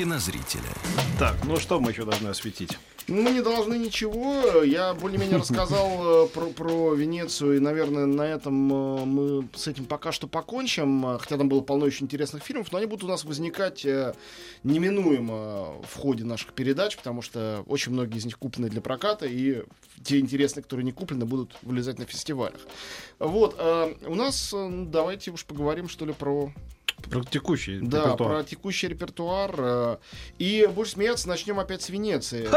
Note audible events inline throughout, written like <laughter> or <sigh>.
Кинозрителя. Так, ну что мы еще должны осветить? Мы не должны ничего. Я более-менее <laughs> рассказал э, про, про Венецию, и, наверное, на этом э, мы с этим пока что покончим. Хотя там было полно еще интересных фильмов, но они будут у нас возникать э, неминуемо в ходе наших передач, потому что очень многие из них куплены для проката, и те интересные, которые не куплены, будут вылезать на фестивалях. Вот, у нас давайте уж поговорим, что ли, про про текущий да, репертуар. про текущий репертуар. Э, и больше смеяться начнем опять с Венеции.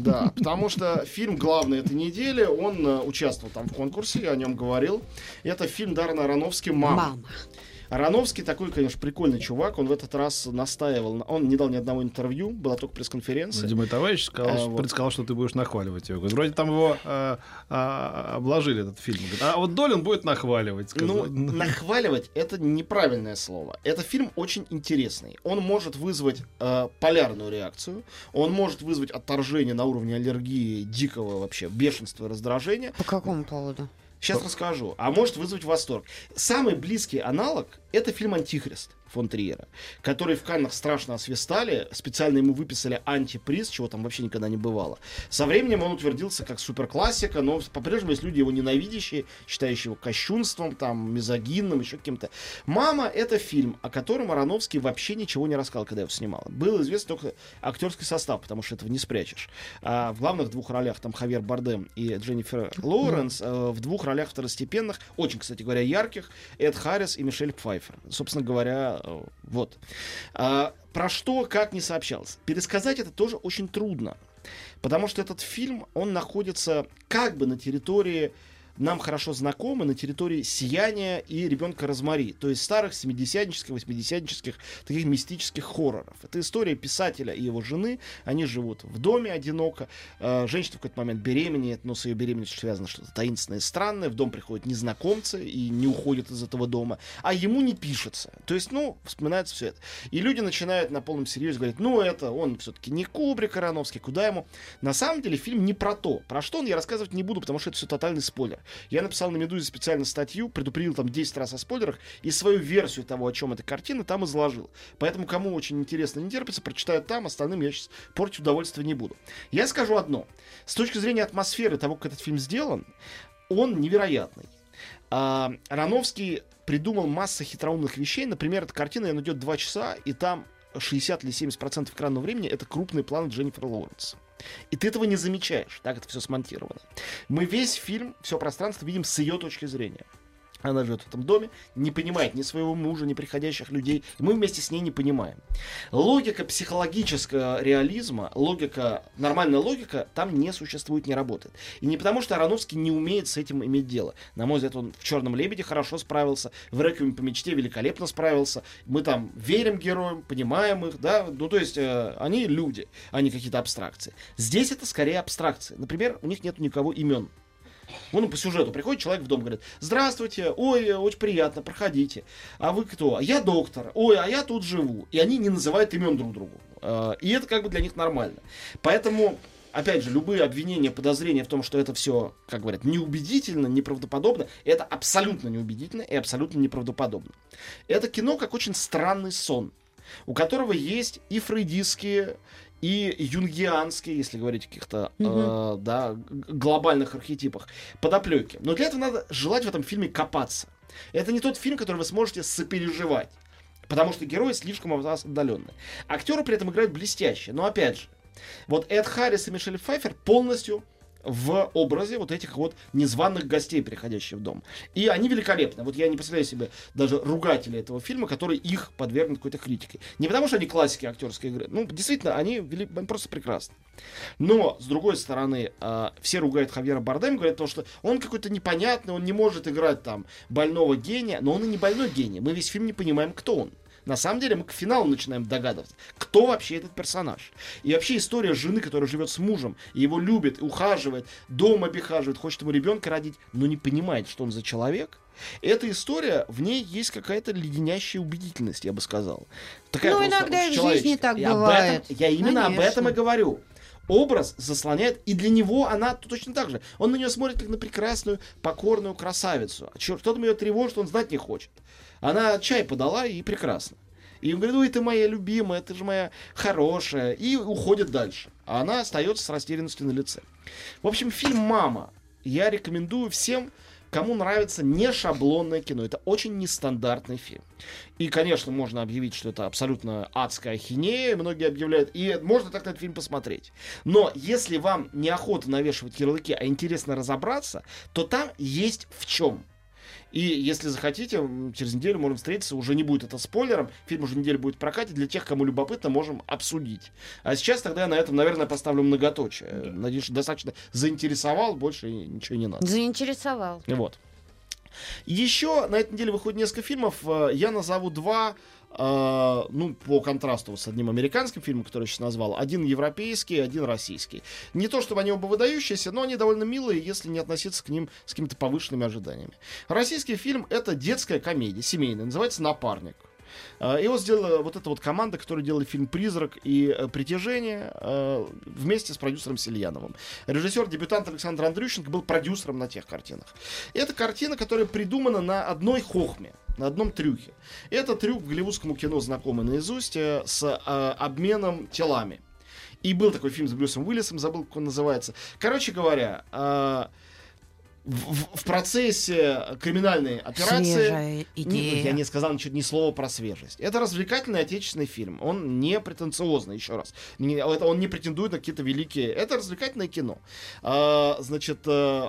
Да, потому что фильм главный этой недели, он э, участвовал там в конкурсе, я о нем говорил. Это фильм Дарна Ароновский «Мама». «Мама». Ароновский такой, конечно, прикольный чувак. Он в этот раз настаивал. Он не дал ни одного интервью, была только пресс-конференция. Владимир товарищ сказал, а, вот. предсказал, что ты будешь нахваливать его. Говорит, вроде там его а, а, обложили, этот фильм. Говорит, а вот Долин будет нахваливать. Сказал. Ну, нахваливать — это неправильное слово. Это фильм очень интересный. Он может вызвать э, полярную реакцию. Он может вызвать отторжение на уровне аллергии, дикого вообще бешенства и раздражения. По какому поводу? Сейчас расскажу. А может вызвать восторг. Самый близкий аналог это фильм «Антихрист» фон Триера, который в Каннах страшно освистали, специально ему выписали антиприз, чего там вообще никогда не бывало. Со временем он утвердился как суперклассика, но по-прежнему есть люди его ненавидящие, считающие его кощунством, там, мизогинным, еще каким-то. «Мама» — это фильм, о котором Ароновский вообще ничего не рассказал, когда его снимал. Был известен только актерский состав, потому что этого не спрячешь. А в главных двух ролях там Хавьер Бардем и Дженнифер Лоуренс, э, в двух ролях второстепенных, очень, кстати говоря, ярких, Эд Харрис и Мишель Пфайфер. Собственно говоря, Э, вот. А, про что, как не сообщалось. Пересказать это тоже очень трудно. Потому что этот фильм, он находится как бы на территории нам хорошо знакомы на территории «Сияния» и «Ребенка Розмари», то есть старых 70-нических, 80-нических таких мистических хорроров. Это история писателя и его жены. Они живут в доме одиноко. Э, женщина в какой-то момент беременеет, но с ее беременностью связано что-то таинственное и странное. В дом приходят незнакомцы и не уходят из этого дома. А ему не пишется. То есть, ну, вспоминается все это. И люди начинают на полном серьезе говорить, ну, это он все-таки не Кубрик Ароновский, куда ему? На самом деле фильм не про то. Про что он я рассказывать не буду, потому что это все тотальный спойлер. Я написал на Медузе специально статью, предупредил там 10 раз о спойлерах, и свою версию того, о чем эта картина, там изложил. Поэтому, кому очень интересно, не терпится, прочитаю там, остальным я сейчас портить удовольствие не буду. Я скажу одно. С точки зрения атмосферы того, как этот фильм сделан, он невероятный. А, Рановский придумал массу хитроумных вещей. Например, эта картина, она идет 2 часа, и там 60 или 70% экранного времени это крупный план Дженнифер Лоуренс. И ты этого не замечаешь, так это все смонтировано. Мы весь фильм, все пространство видим с ее точки зрения. Она живет в этом доме, не понимает ни своего мужа, ни приходящих людей. И мы вместе с ней не понимаем. Логика психологического реализма, логика, нормальная логика там не существует, не работает. И не потому, что Ароновский не умеет с этим иметь дело. На мой взгляд, он в «Черном лебеде» хорошо справился, в «Реквиеме по мечте» великолепно справился. Мы там верим героям, понимаем их, да, ну то есть э, они люди, а не какие-то абстракции. Здесь это скорее абстракции. Например, у них нет никого имен. Вон по сюжету приходит человек в дом, говорит, здравствуйте, ой, очень приятно, проходите. А вы кто? «А я доктор, ой, а я тут живу. И они не называют имен друг другу. А, и это как бы для них нормально. Поэтому опять же, любые обвинения, подозрения в том, что это все, как говорят, неубедительно, неправдоподобно, это абсолютно неубедительно и абсолютно неправдоподобно. Это кино как очень странный сон, у которого есть и фрейдистские, и юнгианские, если говорить о каких-то угу. э, да, глобальных архетипах, подоплеки. Но для этого надо желать в этом фильме копаться. Это не тот фильм, который вы сможете сопереживать. Потому что герои слишком от вас отдаленные. Актеры при этом играют блестяще. Но опять же, вот Эд Харрис и Мишель Пфайфер полностью в образе вот этих вот незваных гостей, приходящих в дом. И они великолепны. Вот я не представляю себе даже ругателей этого фильма, который их подвергнут какой-то критике. Не потому, что они классики актерской игры. Ну, действительно, они, вели... просто прекрасны. Но, с другой стороны, э, все ругают Хавьера Бардем, говорят то, что он какой-то непонятный, он не может играть там больного гения, но он и не больной гений. Мы весь фильм не понимаем, кто он. На самом деле мы к финалу начинаем догадываться, кто вообще этот персонаж. И вообще история жены, которая живет с мужем, его любит, ухаживает, дом обихаживает, хочет ему ребенка родить, но не понимает, что он за человек. Эта история, в ней есть какая-то леденящая убедительность, я бы сказал. Такая Ну, иногда и в жизни так И бывает. этом- я именно об этом и Конечно. говорю. Образ заслоняет, и для него она точно так же. Он на нее смотрит как на прекрасную, покорную красавицу. А Что там ее тревожит, он знать не хочет. Она чай подала, и прекрасно. И он говорит, ой, ты моя любимая, ты же моя хорошая. И уходит дальше. А она остается с растерянностью на лице. В общем, фильм «Мама» я рекомендую всем, кому нравится не шаблонное кино. Это очень нестандартный фильм. И, конечно, можно объявить, что это абсолютно адская ахинея, многие объявляют, и можно так этот фильм посмотреть. Но если вам неохота навешивать ярлыки, а интересно разобраться, то там есть в чем. И если захотите, через неделю можем встретиться, уже не будет это спойлером, фильм уже неделю будет в прокате, для тех, кому любопытно, можем обсудить. А сейчас тогда я на этом, наверное, поставлю многоточие. Надеюсь, что достаточно заинтересовал, больше ничего не надо. Заинтересовал. Вот. Еще на этой неделе выходит несколько фильмов. Э, Я назову два, э, ну, по контрасту с одним американским фильмом, который я сейчас назвал. Один европейский, один российский. Не то, чтобы они оба выдающиеся, но они довольно милые, если не относиться к ним с какими-то повышенными ожиданиями. Российский фильм — это детская комедия, семейная, называется «Напарник». Э, Его сделала вот эта вот команда, которая делала фильм «Призрак» и э, «Притяжение» э, вместе с продюсером Сельяновым. Режиссер, дебютант Александр Андрющенко был продюсером на тех картинах. Это картина, которая придумана на одной хохме, на одном трюке. Это трюк голливудскому кино знакомый наизусть э, с обменом телами. И был такой фильм с Брюсом Уиллисом, забыл, как он называется. Короче говоря, э, в, в- процессе криминальной операции... Свежая Не, идея. я не сказал ничего, ни слова про свежесть. Это развлекательный отечественный фильм. Он не претенциозный, еще раз. Не- это он не претендует на какие-то великие. Это развлекательное кино. А, значит, э,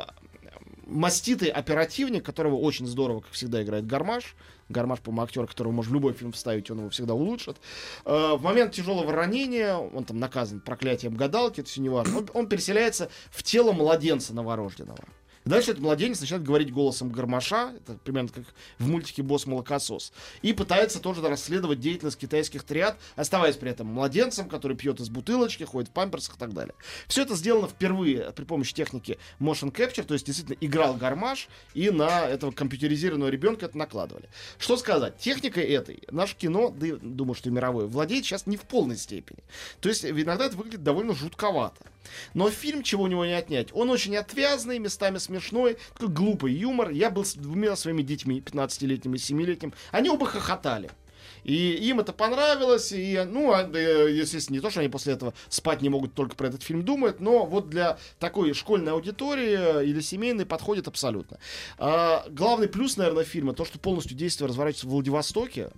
маститый оперативник, которого очень здорово, как всегда, играет Гармаш. Гармаш, по-моему, актер, которого можно в любой фильм вставить, он его всегда улучшит. Э, в момент тяжелого ранения, он там наказан проклятием гадалки, это все не важно, он, он переселяется в тело младенца новорожденного. Дальше этот младенец начинает говорить голосом гармаша, это примерно как в мультике «Босс молокосос», и пытается тоже расследовать деятельность китайских триад, оставаясь при этом младенцем, который пьет из бутылочки, ходит в памперсах и так далее. Все это сделано впервые при помощи техники motion capture, то есть действительно играл гармаш, и на этого компьютеризированного ребенка это накладывали. Что сказать? Техникой этой наше кино, да и думаю, что и мировое, владеет сейчас не в полной степени. То есть иногда это выглядит довольно жутковато. Но фильм, чего у него не отнять, он очень отвязный, местами смешной, такой глупый юмор. Я был с двумя своими детьми, 15-летним и 7-летним. Они оба хохотали. И им это понравилось, и, ну, а, естественно, не то, что они после этого спать не могут, только про этот фильм думают, но вот для такой школьной аудитории или семейной подходит абсолютно. А, главный плюс, наверное, фильма, то, что полностью действие разворачивается в Владивостоке.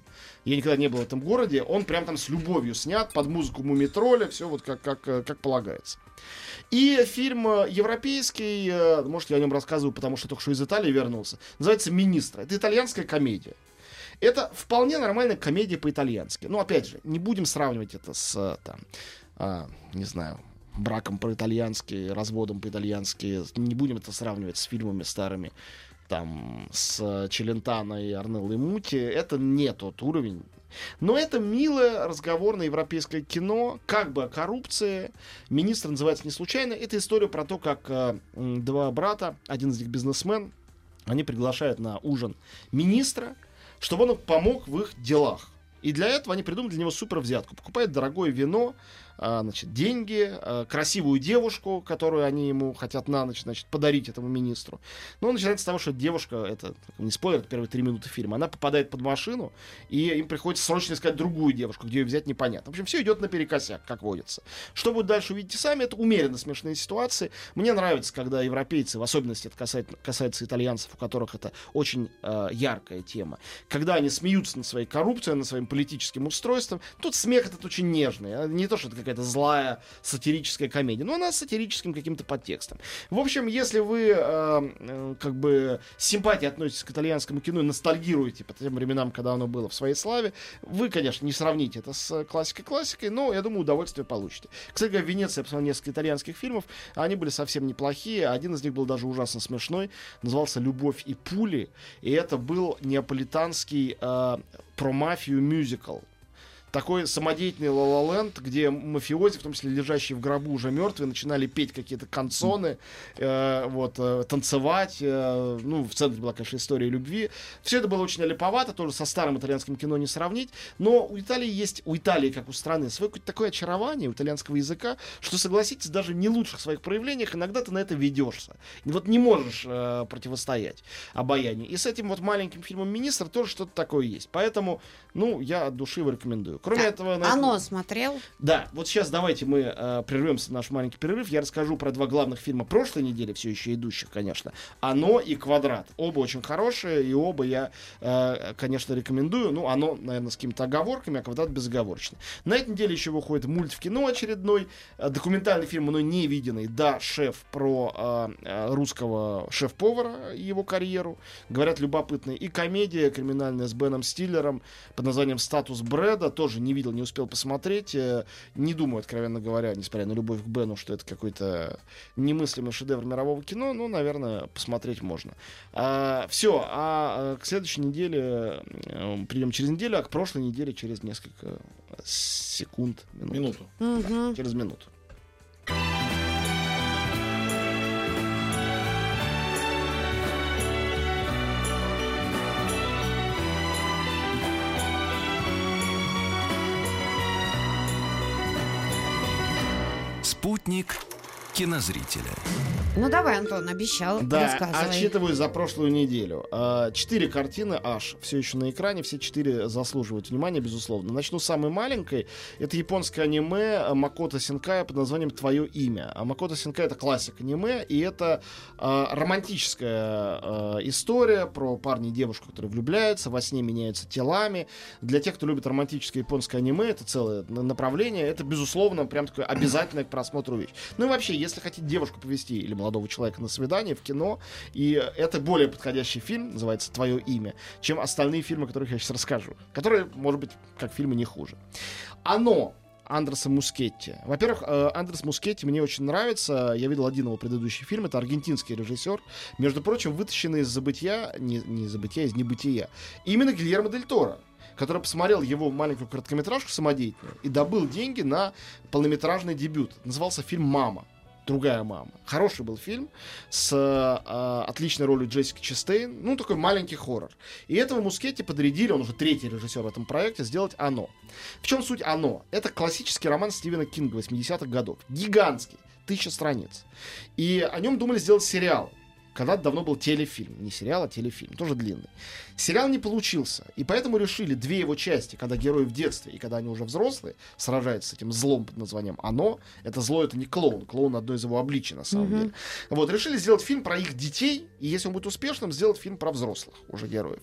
Я никогда не был в этом городе, он прям там с любовью снят, под музыку Мумитроля, все вот как, как, э, как полагается. И фильм э, европейский, э, может, я о нем рассказываю, потому что только что из Италии вернулся, называется «Министр». Это итальянская комедия. Это вполне нормальная комедия по-итальянски. Ну, опять же, не будем сравнивать это с, э, там, а, не знаю, браком по-итальянски, разводом по-итальянски. Не будем это сравнивать с фильмами старыми, там, с Челентано и Арнеллой Мути. Это не тот уровень. Но это милое разговорное европейское кино, как бы о коррупции. Министр называется не случайно. Это история про то, как э, два брата, один из них бизнесмен, они приглашают на ужин министра, чтобы он помог в их делах. И для этого они придумали для него супер взятку. Покупают дорогое вино, значит, деньги, а, красивую девушку, которую они ему хотят на ночь значит, подарить этому министру. Но начинается с того, что девушка, это не спойлер, это первые три минуты фильма, она попадает под машину, и им приходится срочно искать другую девушку, где ее взять непонятно. В общем, все идет наперекосяк, как водится. Что будет дальше, увидите сами, это умеренно смешные ситуации. Мне нравится, когда европейцы, в особенности это касается, касается итальянцев, у которых это очень э, яркая тема, когда они смеются над своей коррупцией, над своим политическим устройством, тут смех этот очень нежный, а не то, что это какая-то какая-то злая сатирическая комедия. Но она с сатирическим каким-то подтекстом. В общем, если вы э, э, как бы с симпатией относитесь к итальянскому кино и ностальгируете по тем временам, когда оно было в своей славе, вы, конечно, не сравните это с классикой-классикой, но, я думаю, удовольствие получите. Кстати в Венеции я посмотрел несколько итальянских фильмов, они были совсем неплохие. Один из них был даже ужасно смешной, назывался «Любовь и пули», и это был неаполитанский э, про мафию мюзикл такой самодеятельный ла где мафиози, в том числе лежащие в гробу уже мертвые, начинали петь какие-то канцоны, э, вот, э, танцевать. Э, ну, в центре была, конечно, история любви. Все это было очень липовато, тоже со старым итальянским кино не сравнить. Но у Италии есть, у Италии, как у страны, свое какое-то такое очарование у итальянского языка, что, согласитесь, даже не лучших своих проявлениях иногда ты на это ведешься. Вот не можешь э, противостоять обаянию. И с этим вот маленьким фильмом «Министр» тоже что-то такое есть. Поэтому, ну, я от души его рекомендую. Кроме Так, этого... на Оно этом- смотрел? Да, вот сейчас давайте мы э, прервемся на наш маленький перерыв. Я расскажу про два главных фильма прошлой недели, все еще идущих, конечно. «Оно» и «Квадрат». Оба очень хорошие, и оба я, э, конечно, рекомендую. Ну, «Оно», наверное, с какими-то оговорками, а «Квадрат» безоговорочно. На этой неделе еще выходит мульт в кино очередной, э, документальный фильм, но не виденный. Да, шеф про э, э, русского шеф-повара и его карьеру. Говорят, любопытный. И комедия криминальная с Беном Стиллером под названием «Статус Брэда». Тоже не видел, не успел посмотреть. Э, Не думаю, откровенно говоря, несмотря на любовь к Бену, что это какой-то немыслимый шедевр мирового кино. Ну, наверное, посмотреть можно. все, а э, к следующей неделе э, придем через неделю, а к прошлой неделе через несколько секунд. Минут. Минуту. Мгм. Через минуту. Спутник кинозрителя. Ну давай, Антон, обещал. Да, Рассказывай. отчитываю за прошлую неделю. А, Четыре картины аж все еще на экране, все четыре заслуживают внимания, безусловно. Начну с самой маленькой. Это японское аниме Макото Синкая под названием «Твое имя». А Макото Синкай — это классик аниме, и это а, романтическая а, история про парня и девушку, которые влюбляются, во сне меняются телами. Для тех, кто любит романтическое японское аниме, это целое на- направление. Это, безусловно, прям такое обязательное к просмотру вещь. Ну и вообще, если хотите девушку повести или молодого человека на свидание в кино, и это более подходящий фильм, называется «Твое имя», чем остальные фильмы, о которых я сейчас расскажу. Которые, может быть, как фильмы не хуже. «Оно» Андреса Мускетти. Во-первых, э, Андрес Мускетти мне очень нравится. Я видел один его предыдущий фильм. Это аргентинский режиссер. Между прочим, вытащенный из забытия, не, не из забытия, из небытия. Именно Гильермо Дель Торо который посмотрел его маленькую короткометражку самодеятельную и добыл деньги на полнометражный дебют. Назывался фильм «Мама». Другая мама. Хороший был фильм с э, отличной ролью Джессики Честейн. Ну, такой маленький хоррор. И этого Мускетти подрядили, он уже третий режиссер в этом проекте, сделать «Оно». В чем суть «Оно»? Это классический роман Стивена Кинга 80-х годов. Гигантский. Тысяча страниц. И о нем думали сделать сериал. Когда-то давно был телефильм. Не сериал, а телефильм. Тоже длинный. Сериал не получился. И поэтому решили две его части, когда герои в детстве и когда они уже взрослые, сражаются с этим злом под названием «Оно». Это зло, это не клоун. Клоун одно из его обличий, на самом Мгм. деле. Вот, решили сделать фильм про их детей, и если он будет успешным, сделать фильм про взрослых уже героев.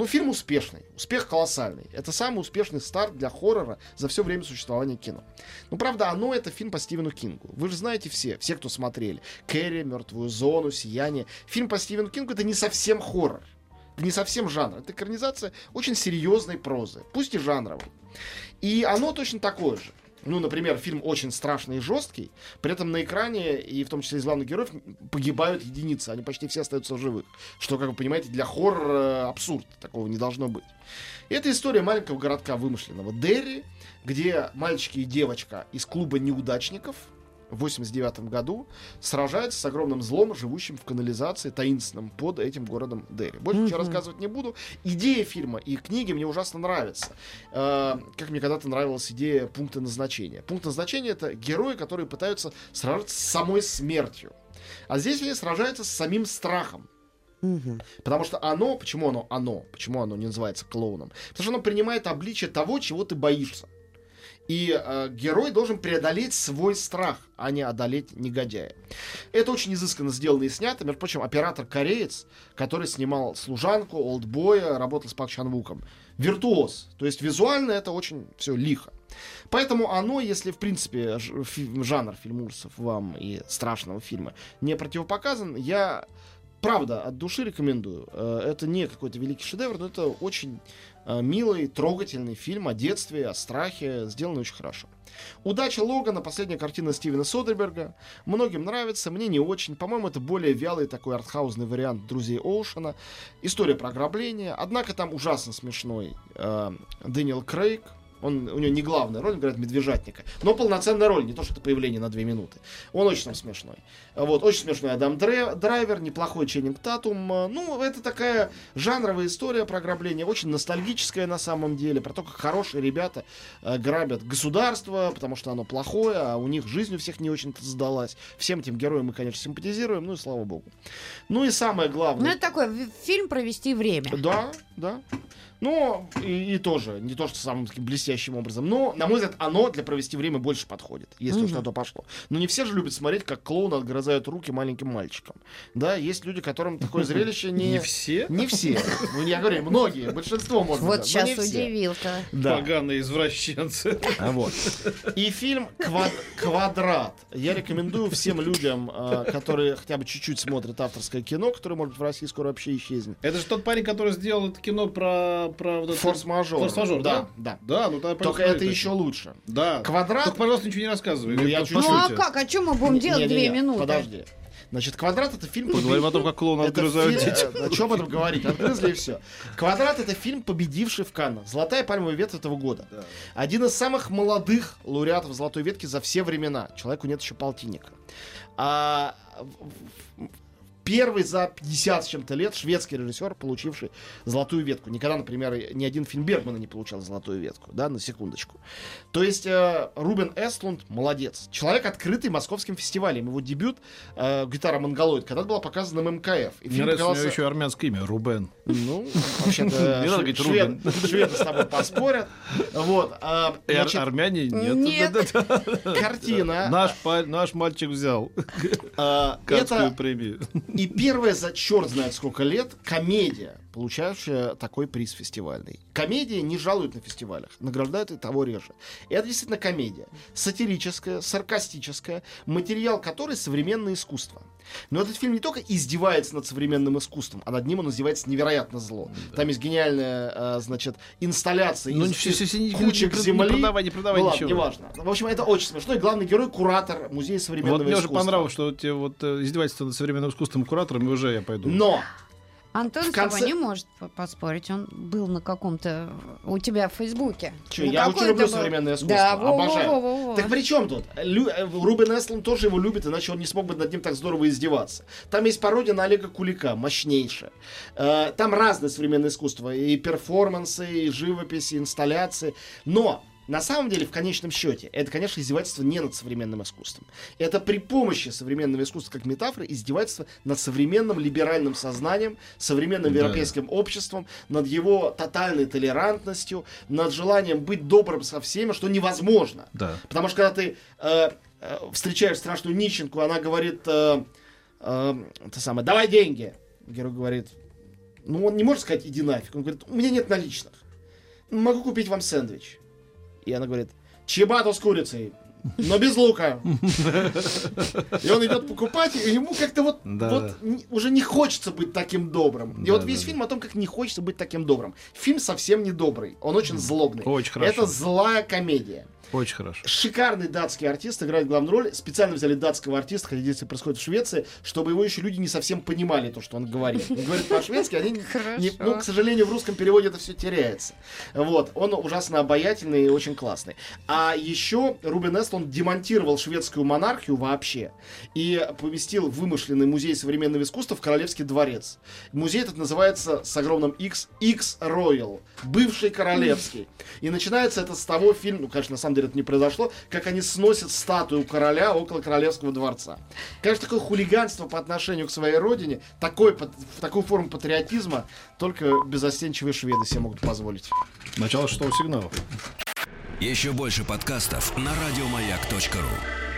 Ну, фильм успешный. Успех колоссальный. Это самый успешный старт для хоррора за все время существования кино. Ну, правда, оно это фильм по Стивену Кингу. Вы же знаете все, все, кто смотрели. Кэрри, Мертвую зону, Сияние. Фильм по Стивену Кингу это не совсем хоррор. Это не совсем жанр. Это экранизация очень серьезной прозы. Пусть и жанровой. И оно точно такое же. Ну, например, фильм очень страшный и жесткий, при этом на экране, и в том числе из главных героев, погибают единицы, они почти все остаются в живых. Что, как вы понимаете, для хоррора абсурд, такого не должно быть. Это история маленького городка вымышленного Дерри, где мальчики и девочка из клуба неудачников в 89 году сражаются с огромным злом, живущим в канализации таинственным под этим городом Дерри. Больше ничего рассказывать не буду. Идея фильма и книги мне ужасно нравятся. Э, как мне когда-то нравилась идея пункта назначения. Пункт назначения это герои, которые пытаются сражаться с самой смертью. А здесь они сражаются с самим страхом. Мгм. Потому что оно, почему оно оно, почему оно не называется клоуном? Потому что оно принимает обличие того, чего ты боишься. И э, герой должен преодолеть свой страх, а не одолеть негодяя. Это очень изысканно сделано и снято. Между прочим, оператор кореец, который снимал «Служанку», «Олдбоя», работал с Пак Чан Вуком. Виртуоз. То есть визуально это очень все лихо. Поэтому оно, если в принципе жанр фильм ужасов вам и страшного фильма не противопоказан, я правда от души рекомендую. Э, Это не какой-то великий шедевр, но это очень э, милый, трогательный фильм о детстве, о страхе, сделанный очень хорошо. Удача Логана, последняя картина Стивена Содерберга. Многим нравится, мне не очень. По-моему, это более вялый такой артхаузный вариант Друзей Оушена. История про ограбление. Однако там ужасно смешной э, Дэниел Крейг. Он, у него не главная роль, он играет медвежатника. Но полноценная роль, не то что это появление на две минуты. Он очень там смешной. Вот, очень смешной Адам Драйвер, неплохой Ченнинг Татум. Ну, это такая жанровая история про ограбление, очень ностальгическая на самом деле, про то, как хорошие ребята э, грабят государство, потому что оно плохое, а у них жизнь у всех не очень-то сдалась. Всем этим героям мы, конечно, симпатизируем, ну и слава богу. Ну и самое Ну, главное... это такой фильм провести время. Да, да. Но и, и тоже, не то, что самым таким блестящим образом. Но, на мой взгляд, оно для провести время больше подходит, если уж Мгм. на то пошло. Но не все же любят смотреть, как клоуны отгрызают руки маленьким мальчикам. Да, есть люди, которым такое зрелище <laughs> не... Не все Не все. Ну, я говорю, многие, большинство, может Вот сейчас удивил-то. Да. поганые извращенцы. А вот. И фильм «Квад- «Квадрат». Я рекомендую всем людям, э, которые хотя бы чуть-чуть смотрят авторское кино, которое, может быть, в России скоро вообще исчезнет. Это же тот парень, который сделал это кино про... про вот это- Форс-мажор. Форс-мажор, да? да? Да. Да, ну тогда Только это точно. еще лучше. Да. Квадрат Только, пожалуйста, ничего не рассказывай. Ну, я чуть-чуть. по Ну а как? О чем мы будем делать две минуты? Подожди. Значит, «Квадрат» — это фильм... Поговорим о том, как клоуны Это отгрызают детей. э, О чем этом говорить? Отгрызли и все. «Квадрат» — это фильм, победивший в Каннах. «Золотая пальмовая ветвь» этого года. Да. Один из самых молодых лауреатов «Золотой ветки» за все времена. Человеку нет еще полтинника. А, Первый за 50 с чем-то лет шведский режиссер, получивший золотую ветку. Никогда, например, ни один фильм Бергмана не получал золотую ветку, да, на секундочку. То есть э, Рубен Эстлунд молодец. Человек, открытый московским фестивалем. Его дебют э, «Гитара Монголоид» когда была показана на МКФ. И Мне нравится, у него показался- еще армянское имя, Рубен. ну, вообще-то <laughs> <laughs> шведы с тобой поспорят. Вот. а, армяне нет. Нет. Картина. Наш, мальчик взял а, Канскую Это премию. И первая за черт знает сколько лет комедия, получающая такой приз фестивальный. Комедии не жалуют на фестивалях, награждают и того реже. Это действительно комедия. Сатирическая, саркастическая, материал которой современное искусство. Но этот фильм не только издевается над современным искусством, а над ним он издевается невероятно зло. Там есть гениальная, а, значит, инсталляция Ну, из, все- все- все кучек не земли. Не продавай, не продавай ну ладно, ничего. неважно. В общем, это очень смешно. И главный герой — куратор музея современного Вот мне уже искусства. понравилось, что тебе вот э, издевательство над современным искусством куратором, и уже я пойду. Но Антон В конце- не может по- поспорить. Он был на каком-то... У тебя в Фейсбуке. На я очень люблю был? современное искусство, Да, во, во, обожаю. во, во, во. Так при чем тут? Лю- э, Рубен Эстлун тоже его любит, иначе он не смог бы над ним так здорово издеваться. Там есть пародия на Олега Кулика, мощнейшая. Э, Там разное современное искусство. И перформансы, и живопись, и инсталляции. Но на самом деле, в конечном счете, это, конечно, издевательство не над современным искусством. Это при помощи современного искусства как метафоры издевательство над современным либеральным сознанием, современным Да. европейским обществом, над его тотальной толерантностью, над желанием быть добрым со всеми, что невозможно. Да. Потому что когда ты э, э, встречаешь страшную нищенку, она говорит, э, э, это самое, давай деньги. Герой говорит, ну он не может сказать, иди нафиг. Он говорит, у меня нет наличных. Могу купить вам сэндвич. И она говорит, чебату с курицей, но без лука. И он идет покупать, и ему как-то вот, Да, вот да. уже не хочется быть таким добрым. И Да, вот весь фильм о том, как не хочется быть таким добрым. Фильм совсем не добрый, он очень злобный. Очень хорошо. Это злая комедия. Очень хорошо. Шикарный датский артист играет главную роль. Специально взяли датского артиста, хотя действие происходит в Швеции, чтобы его еще люди не совсем понимали то, что он говорит. Он говорит по-шведски, они... не- ну, к сожалению, в русском переводе это все теряется. Вот. Он ужасно обаятельный и очень классный. А еще Рубен Эстлунд демонтировал шведскую монархию вообще и поместил вымышленный музей современного искусства в Королевский дворец. Музей этот называется с огромным X, X Royal, бывший королевский. И начинается это с того фильма, ну, конечно, на самом деле это не произошло, как они сносят статую короля около королевского дворца. Конечно, такое хулиганство по отношению к своей родине, такой, пат- такую форму патриотизма только безостенчивые шведы себе могут позволить. Начало шестого сигнала. Еще больше подкастов на радиомаяк.ру.